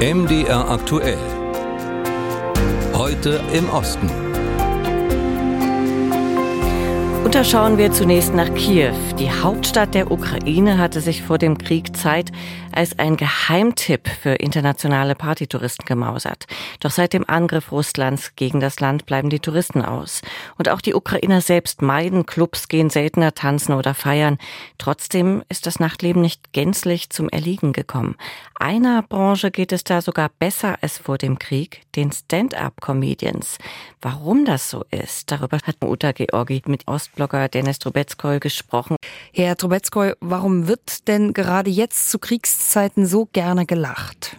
MDR aktuell. Heute im Osten. Und da schauen wir zunächst nach Kiew. Die Hauptstadt der Ukraine hatte sich vor dem Krieg Zeit als ein Geheimtipp für internationale Partytouristen gemausert. Doch seit dem Angriff Russlands gegen das Land bleiben die Touristen aus. Und auch die Ukrainer selbst meiden Clubs, gehen seltener tanzen oder feiern. Trotzdem ist das Nachtleben nicht gänzlich zum Erliegen gekommen. Einer Branche geht es da sogar besser als vor dem Krieg, den Stand-up-Comedians. Warum das so ist, darüber hat Uta Georgi mit Ostblogger Dennis Trubetskoy gesprochen. Herr Trubetskoy, warum wird denn gerade jetzt zu Kriegszeiten so gerne gelacht?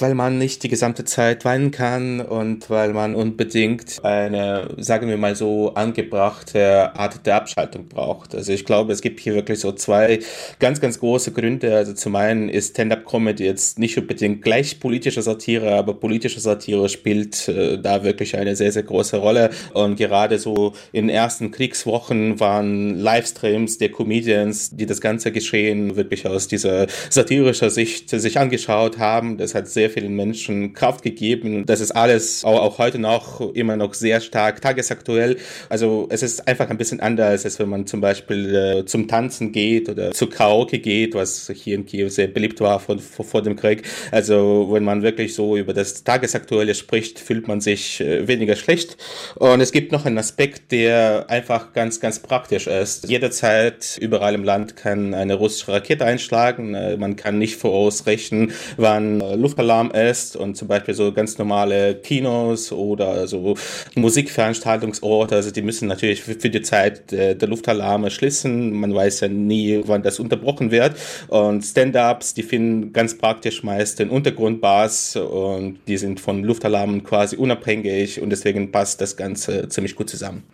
Weil man nicht die gesamte Zeit weinen kann und weil man unbedingt eine, sagen wir mal so, angebrachte Art der Abschaltung braucht. Also ich glaube, es gibt hier wirklich so zwei ganz, ganz große Gründe. Also zum einen ist Stand-up-Comedy jetzt nicht unbedingt gleich politische Satire, aber politische Satire spielt äh, da wirklich eine sehr, sehr große Rolle. Und gerade so in ersten Kriegswochen waren Livestreams der Comedians, die das ganze Geschehen wirklich aus dieser satirischer Sicht sich angeschaut haben. Das hat sehr sehr vielen Menschen Kraft gegeben. Das ist alles auch, auch heute noch immer noch sehr stark tagesaktuell. Also es ist einfach ein bisschen anders, als wenn man zum Beispiel äh, zum Tanzen geht oder zu Karaoke geht, was hier in Kiew sehr beliebt war vor, vor, vor dem Krieg. Also wenn man wirklich so über das Tagesaktuelle spricht, fühlt man sich äh, weniger schlecht. Und es gibt noch einen Aspekt, der einfach ganz, ganz praktisch ist. Jederzeit überall im Land kann eine russische Rakete einschlagen. Äh, man kann nicht vorausrechnen, wann äh, Luftalarm Alarm ist und zum Beispiel so ganz normale Kinos oder so Musikveranstaltungsorte, also die müssen natürlich für, die Zeit der, der Luftalarme schließen. Man weiß ja nie, wann das unterbrochen wird. Und Stand-ups, die finden ganz praktisch meist den Untergrundbars und die sind von Luftalarmen quasi unabhängig und deswegen passt das Ganze ziemlich gut zusammen.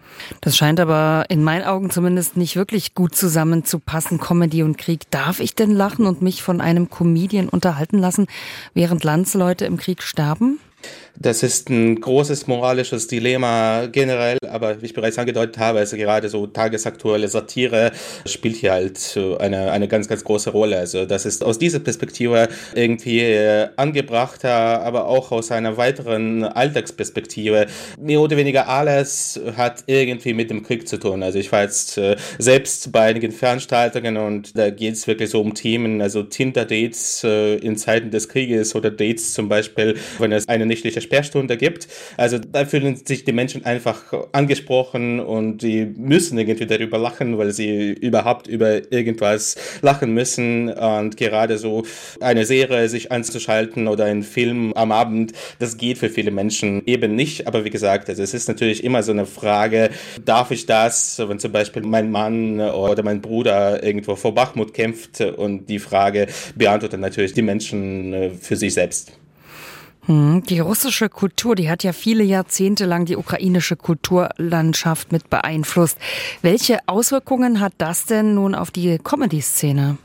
Das scheint aber in meinen Augen zumindest nicht wirklich gut zusammenzupassen, Comedy und Krieg. Darf ich denn lachen und mich von einem Comedian unterhalten lassen, während Landsleute im Krieg sterben? Das ist ein großes moralisches Dilemma generell, aber wie ich bereits angedeutet habe, also gerade so tagesaktuelle Satire spielt hier halt eine, eine ganz, ganz große Rolle. Also das ist aus dieser Perspektive irgendwie äh, angebrachter, aber auch aus einer weiteren Alltagsperspektive. Mehr oder weniger alles hat irgendwie mit dem Krieg zu tun. Also ich war jetzt äh, selbst bei einigen Veranstaltungen und da geht es wirklich so um Themen, also Tinder-Dates äh, in Zeiten des Krieges oder Dates zum Beispiel, wenn es eine nächtliche Sperrstunde gibt. Also da fühlen sich die Menschen einfach angesprochen und die müssen irgendwie darüber lachen, weil sie überhaupt über irgendwas lachen müssen. Und gerade so eine Serie sich anzuschalten oder einen Film am Abend, das geht für viele Menschen eben nicht. Aber wie gesagt, also es ist natürlich immer so eine Frage, darf ich das, wenn zum Beispiel mein Mann oder mein Bruder irgendwo vor Bachmut kämpft und die Frage beantwortet natürlich die Menschen äh, für sich selbst. Hm, die russische Kultur, die hat ja viele Jahrzehnte lang die ukrainische Kulturlandschaft mit beeinflusst. Welche Auswirkungen hat das denn nun auf die Comedy-Szene?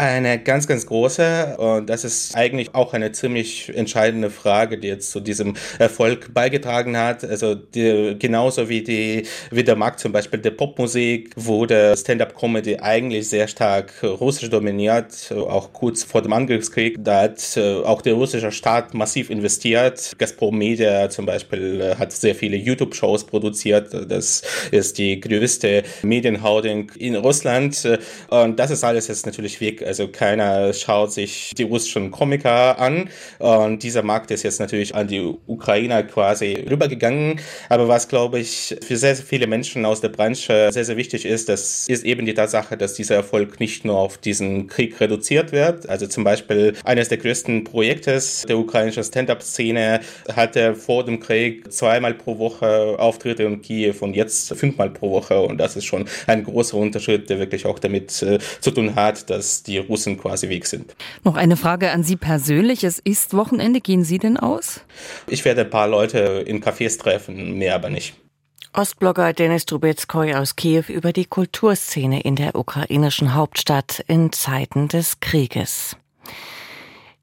Eine ganz, ganz große und das ist eigentlich auch eine ziemlich entscheidende Frage, die jetzt zu diesem Erfolg beigetragen hat. Also die, genauso wie die wie der Markt zum Beispiel der Popmusik wurde Stand-up-Comedy eigentlich sehr stark russisch dominiert, auch kurz vor dem Angriffskrieg. Da hat äh, auch der russische Staat massiv investiert. Gazprom Media zum Beispiel äh, hat sehr viele YouTube-Shows produziert. Das ist die größte Medienholding in Russland und das ist alles jetzt natürlich weg also keiner schaut sich die russischen Komiker an. Und dieser Markt ist jetzt natürlich an die Ukrainer quasi rübergegangen. Aber was, glaube ich, für sehr, sehr viele Menschen aus der Branche sehr, sehr wichtig ist, das ist eben die Tatsache, dass dieser Erfolg nicht nur auf diesen Krieg reduziert wird. Also zum Beispiel eines der größten Projektes der ukrainischen Stand-up-Szene hatte vor dem Krieg zweimal pro Woche Auftritte in Kiew und jetzt fünfmal pro Woche. Und das ist schon ein großer Unterschied, der wirklich auch damit äh, zu tun hat, dass die Russen quasi weg sind. Noch eine Frage an Sie persönlich. Es ist Wochenende. Gehen Sie denn aus? Ich werde ein paar Leute in Cafés treffen, mehr aber nicht. Ostblogger Denis Trubetskoy aus Kiew über die Kulturszene in der ukrainischen Hauptstadt in Zeiten des Krieges.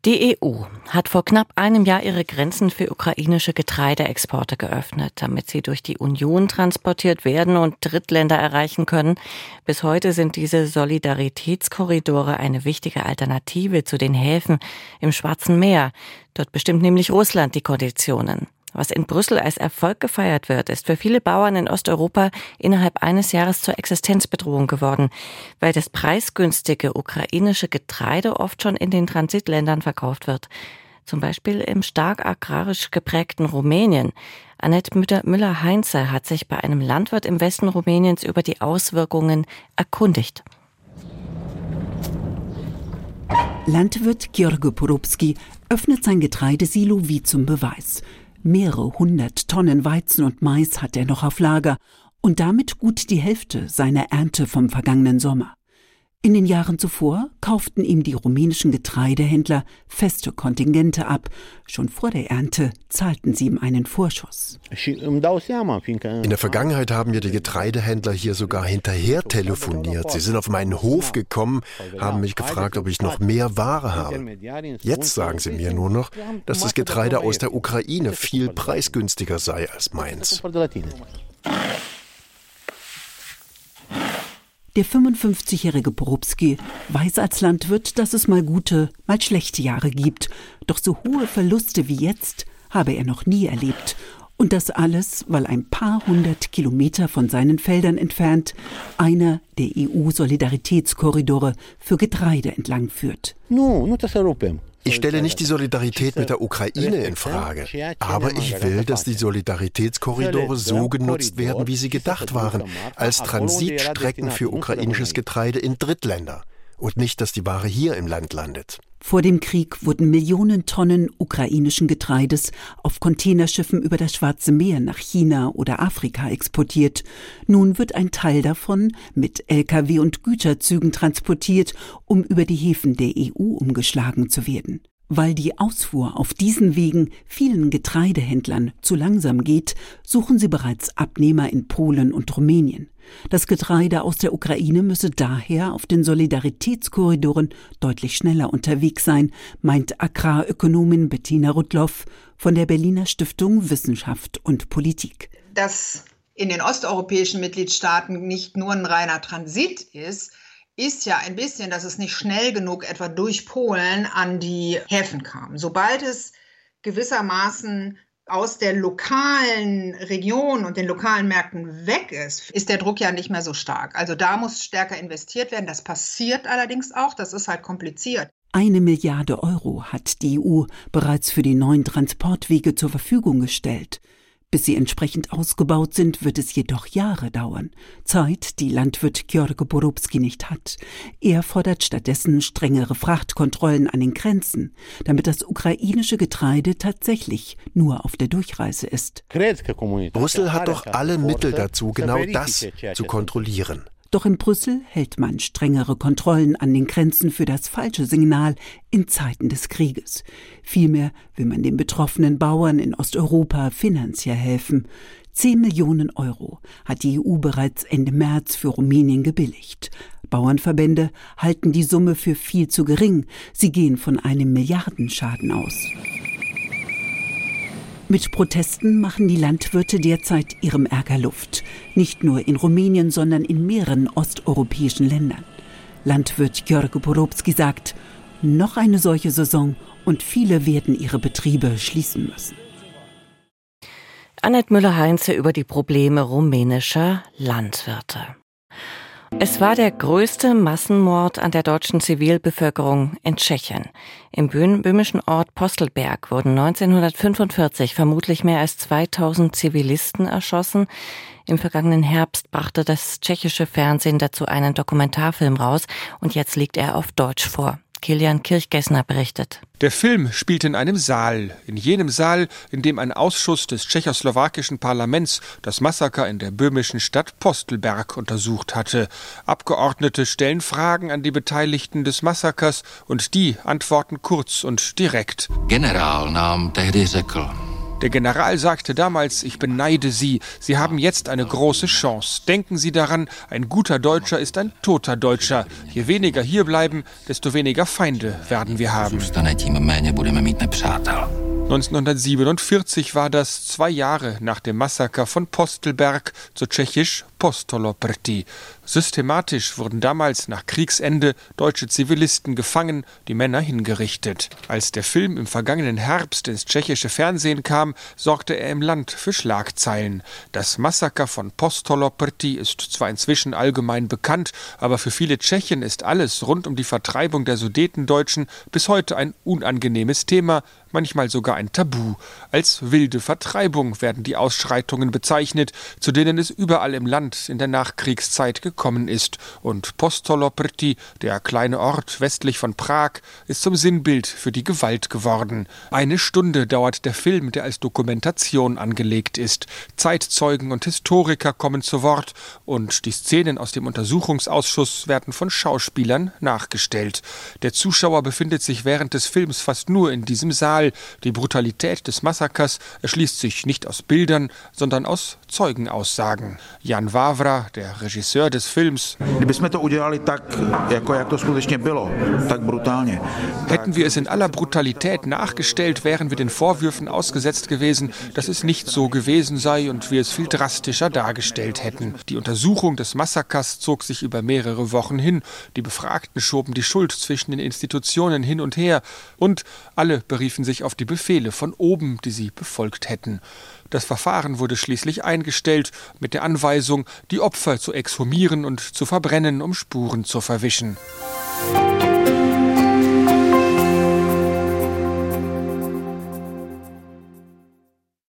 Die EU hat vor knapp einem Jahr ihre Grenzen für ukrainische Getreideexporte geöffnet, damit sie durch die Union transportiert werden und Drittländer erreichen können. Bis heute sind diese Solidaritätskorridore eine wichtige Alternative zu den Häfen im Schwarzen Meer. Dort bestimmt nämlich Russland die Konditionen. Was in Brüssel als Erfolg gefeiert wird, ist für viele Bauern in Osteuropa innerhalb eines Jahres zur Existenzbedrohung geworden, weil das preisgünstige ukrainische Getreide oft schon in den Transitländern verkauft wird. Zum Beispiel im stark agrarisch geprägten Rumänien. Annette Müller-Heinze hat sich bei einem Landwirt im Westen Rumäniens über die Auswirkungen erkundigt. Landwirt George Porubski öffnet sein Getreidesilo wie zum Beweis. Mehrere hundert Tonnen Weizen und Mais hat er noch auf Lager und damit gut die Hälfte seiner Ernte vom vergangenen Sommer. In den Jahren zuvor kauften ihm die rumänischen Getreidehändler feste Kontingente ab. Schon vor der Ernte zahlten sie ihm einen Vorschuss. In der Vergangenheit haben mir die Getreidehändler hier sogar hinterher telefoniert. Sie sind auf meinen Hof gekommen, haben mich gefragt, ob ich noch mehr Ware habe. Jetzt sagen sie mir nur noch, dass das Getreide aus der Ukraine viel preisgünstiger sei als meins. Der 55-jährige Porubski weiß als Landwirt, dass es mal gute, mal schlechte Jahre gibt. Doch so hohe Verluste wie jetzt habe er noch nie erlebt. Und das alles, weil ein paar hundert Kilometer von seinen Feldern entfernt einer der EU-Solidaritätskorridore für Getreide entlang führt. No, not as ich stelle nicht die Solidarität mit der Ukraine in Frage, aber ich will, dass die Solidaritätskorridore so genutzt werden, wie sie gedacht waren, als Transitstrecken für ukrainisches Getreide in Drittländer und nicht, dass die Ware hier im Land landet. Vor dem Krieg wurden Millionen Tonnen ukrainischen Getreides auf Containerschiffen über das Schwarze Meer nach China oder Afrika exportiert. Nun wird ein Teil davon mit Lkw und Güterzügen transportiert, um über die Häfen der EU umgeschlagen zu werden. Weil die Ausfuhr auf diesen Wegen vielen Getreidehändlern zu langsam geht, suchen sie bereits Abnehmer in Polen und Rumänien. Das Getreide aus der Ukraine müsse daher auf den Solidaritätskorridoren deutlich schneller unterwegs sein, meint Agrarökonomin Bettina Rudloff von der Berliner Stiftung Wissenschaft und Politik. Dass in den osteuropäischen Mitgliedstaaten nicht nur ein reiner Transit ist, ist ja ein bisschen, dass es nicht schnell genug etwa durch Polen an die Häfen kam. Sobald es gewissermaßen aus der lokalen Region und den lokalen Märkten weg ist, ist der Druck ja nicht mehr so stark. Also da muss stärker investiert werden. Das passiert allerdings auch. Das ist halt kompliziert. Eine Milliarde Euro hat die EU bereits für die neuen Transportwege zur Verfügung gestellt. Bis sie entsprechend ausgebaut sind, wird es jedoch Jahre dauern. Zeit, die Landwirt George Borubski nicht hat. Er fordert stattdessen strengere Frachtkontrollen an den Grenzen, damit das ukrainische Getreide tatsächlich nur auf der Durchreise ist. Brüssel hat doch alle Mittel dazu, genau das zu kontrollieren. Doch in Brüssel hält man strengere Kontrollen an den Grenzen für das falsche Signal in Zeiten des Krieges. Vielmehr will man den betroffenen Bauern in Osteuropa finanziell helfen. Zehn Millionen Euro hat die EU bereits Ende März für Rumänien gebilligt. Bauernverbände halten die Summe für viel zu gering. Sie gehen von einem Milliardenschaden aus. Mit Protesten machen die Landwirte derzeit ihrem Ärger Luft. Nicht nur in Rumänien, sondern in mehreren osteuropäischen Ländern. Landwirt George Porobski sagt, noch eine solche Saison und viele werden ihre Betriebe schließen müssen. Annette Müller-Heinze über die Probleme rumänischer Landwirte. Es war der größte Massenmord an der deutschen Zivilbevölkerung in Tschechien. Im böhmischen Ort Postelberg wurden 1945 vermutlich mehr als 2000 Zivilisten erschossen. Im vergangenen Herbst brachte das tschechische Fernsehen dazu einen Dokumentarfilm raus und jetzt liegt er auf Deutsch vor. Kilian Kirchgessner berichtet. Der Film spielt in einem Saal, in jenem Saal, in dem ein Ausschuss des tschechoslowakischen Parlaments das Massaker in der böhmischen Stadt Postelberg untersucht hatte. Abgeordnete stellen Fragen an die Beteiligten des Massakers und die antworten kurz und direkt. General nahm tehdy řekl, Der General sagte damals, ich beneide Sie, Sie haben jetzt eine große Chance. Denken Sie daran, ein guter Deutscher ist ein toter Deutscher. Je weniger hier bleiben, desto weniger Feinde werden wir haben. 1947 war das zwei Jahre nach dem Massaker von Postelberg, zu tschechisch Postoloprti. Systematisch wurden damals nach Kriegsende deutsche Zivilisten gefangen, die Männer hingerichtet. Als der Film im vergangenen Herbst ins tschechische Fernsehen kam, sorgte er im Land für Schlagzeilen. Das Massaker von Postoloprti ist zwar inzwischen allgemein bekannt, aber für viele Tschechen ist alles rund um die Vertreibung der Sudetendeutschen bis heute ein unangenehmes Thema, manchmal sogar ein Tabu. Als wilde Vertreibung werden die Ausschreitungen bezeichnet, zu denen es überall im Land in der Nachkriegszeit gekommen ist. Und Postoloprti, der kleine Ort westlich von Prag, ist zum Sinnbild für die Gewalt geworden. Eine Stunde dauert der Film, der als Dokumentation angelegt ist. Zeitzeugen und Historiker kommen zu Wort und die Szenen aus dem Untersuchungsausschuss werden von Schauspielern nachgestellt. Der Zuschauer befindet sich während des Films fast nur in diesem Saal. Die Brutalität des Massakers erschließt sich nicht aus Bildern, sondern aus Zeugenaussagen. Jan Wawra, der Regisseur des Films. Hätten wir es in aller Brutalität nachgestellt, wären wir den Vorwürfen ausgesetzt gewesen, dass es nicht so gewesen sei und wir es viel drastischer dargestellt hätten. Die Untersuchung des Massakers zog sich über mehrere Wochen hin. Die Befragten schoben die Schuld zwischen den Institutionen hin und her und alle beriefen sich auf die Befehle von oben, die sie befolgt hätten. Das Verfahren wurde schließlich eingestellt mit der Anweisung, die Opfer zu exhumieren und zu verbrennen, um Spuren zu verwischen.